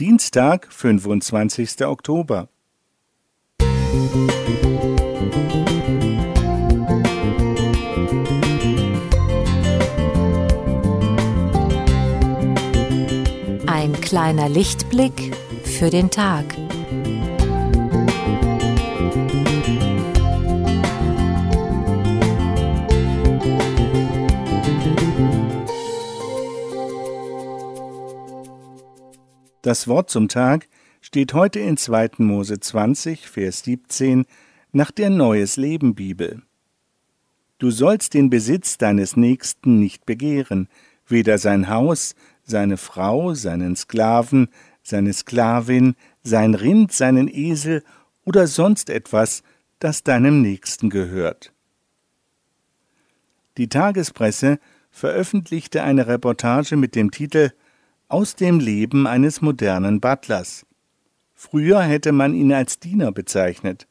Dienstag, 25. Oktober. Ein kleiner Lichtblick für den Tag. Das Wort zum Tag steht heute in 2. Mose 20, Vers 17 nach der Neues Leben Bibel. Du sollst den Besitz deines Nächsten nicht begehren, weder sein Haus, seine Frau, seinen Sklaven, seine Sklavin, sein Rind, seinen Esel oder sonst etwas, das deinem Nächsten gehört. Die Tagespresse veröffentlichte eine Reportage mit dem Titel aus dem Leben eines modernen Butlers. Früher hätte man ihn als Diener bezeichnet.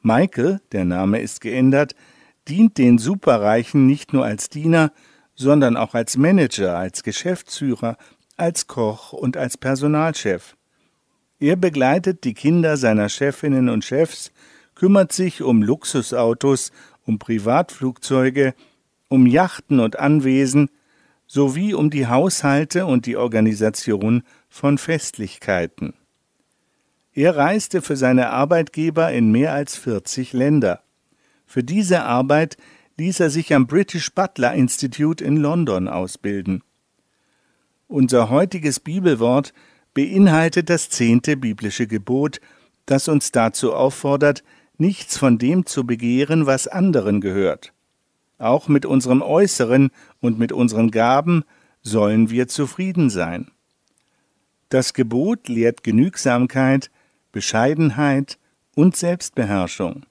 Michael, der Name ist geändert, dient den Superreichen nicht nur als Diener, sondern auch als Manager, als Geschäftsführer, als Koch und als Personalchef. Er begleitet die Kinder seiner Chefinnen und Chefs, kümmert sich um Luxusautos, um Privatflugzeuge, um Yachten und Anwesen, sowie um die Haushalte und die Organisation von Festlichkeiten. Er reiste für seine Arbeitgeber in mehr als 40 Länder. Für diese Arbeit ließ er sich am British Butler Institute in London ausbilden. Unser heutiges Bibelwort beinhaltet das zehnte biblische Gebot, das uns dazu auffordert, nichts von dem zu begehren, was anderen gehört. Auch mit unserem Äußeren und mit unseren Gaben sollen wir zufrieden sein. Das Gebot lehrt Genügsamkeit, Bescheidenheit und Selbstbeherrschung.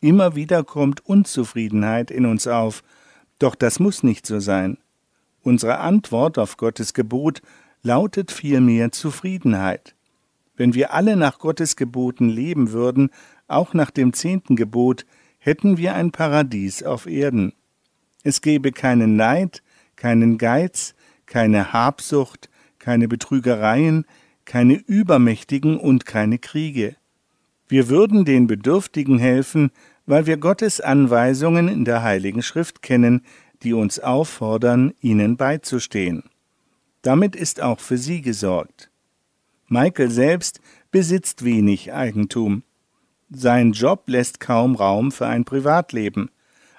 Immer wieder kommt Unzufriedenheit in uns auf, doch das muss nicht so sein. Unsere Antwort auf Gottes Gebot lautet vielmehr Zufriedenheit. Wenn wir alle nach Gottes Geboten leben würden, auch nach dem zehnten Gebot, hätten wir ein Paradies auf Erden. Es gäbe keinen Neid, keinen Geiz, keine Habsucht, keine Betrügereien, keine Übermächtigen und keine Kriege. Wir würden den Bedürftigen helfen, weil wir Gottes Anweisungen in der Heiligen Schrift kennen, die uns auffordern, ihnen beizustehen. Damit ist auch für sie gesorgt. Michael selbst besitzt wenig Eigentum. Sein Job lässt kaum Raum für ein Privatleben.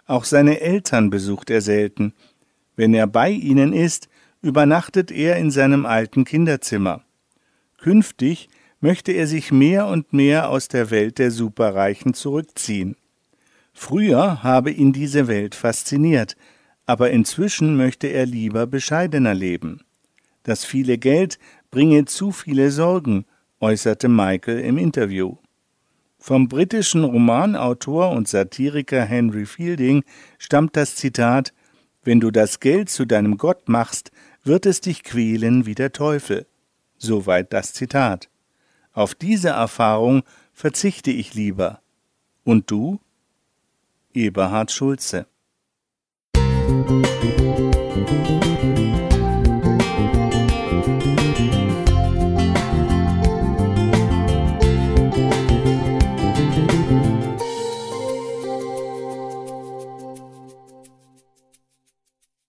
Auch seine Eltern besucht er selten. Wenn er bei ihnen ist, übernachtet er in seinem alten Kinderzimmer. Künftig möchte er sich mehr und mehr aus der Welt der Superreichen zurückziehen. Früher habe ihn diese Welt fasziniert, aber inzwischen möchte er lieber bescheidener leben. Das viele Geld bringe zu viele Sorgen, äußerte Michael im Interview. Vom britischen Romanautor und Satiriker Henry Fielding stammt das Zitat Wenn du das Geld zu deinem Gott machst, wird es dich quälen wie der Teufel. Soweit das Zitat. Auf diese Erfahrung verzichte ich lieber. Und du? Eberhard Schulze Musik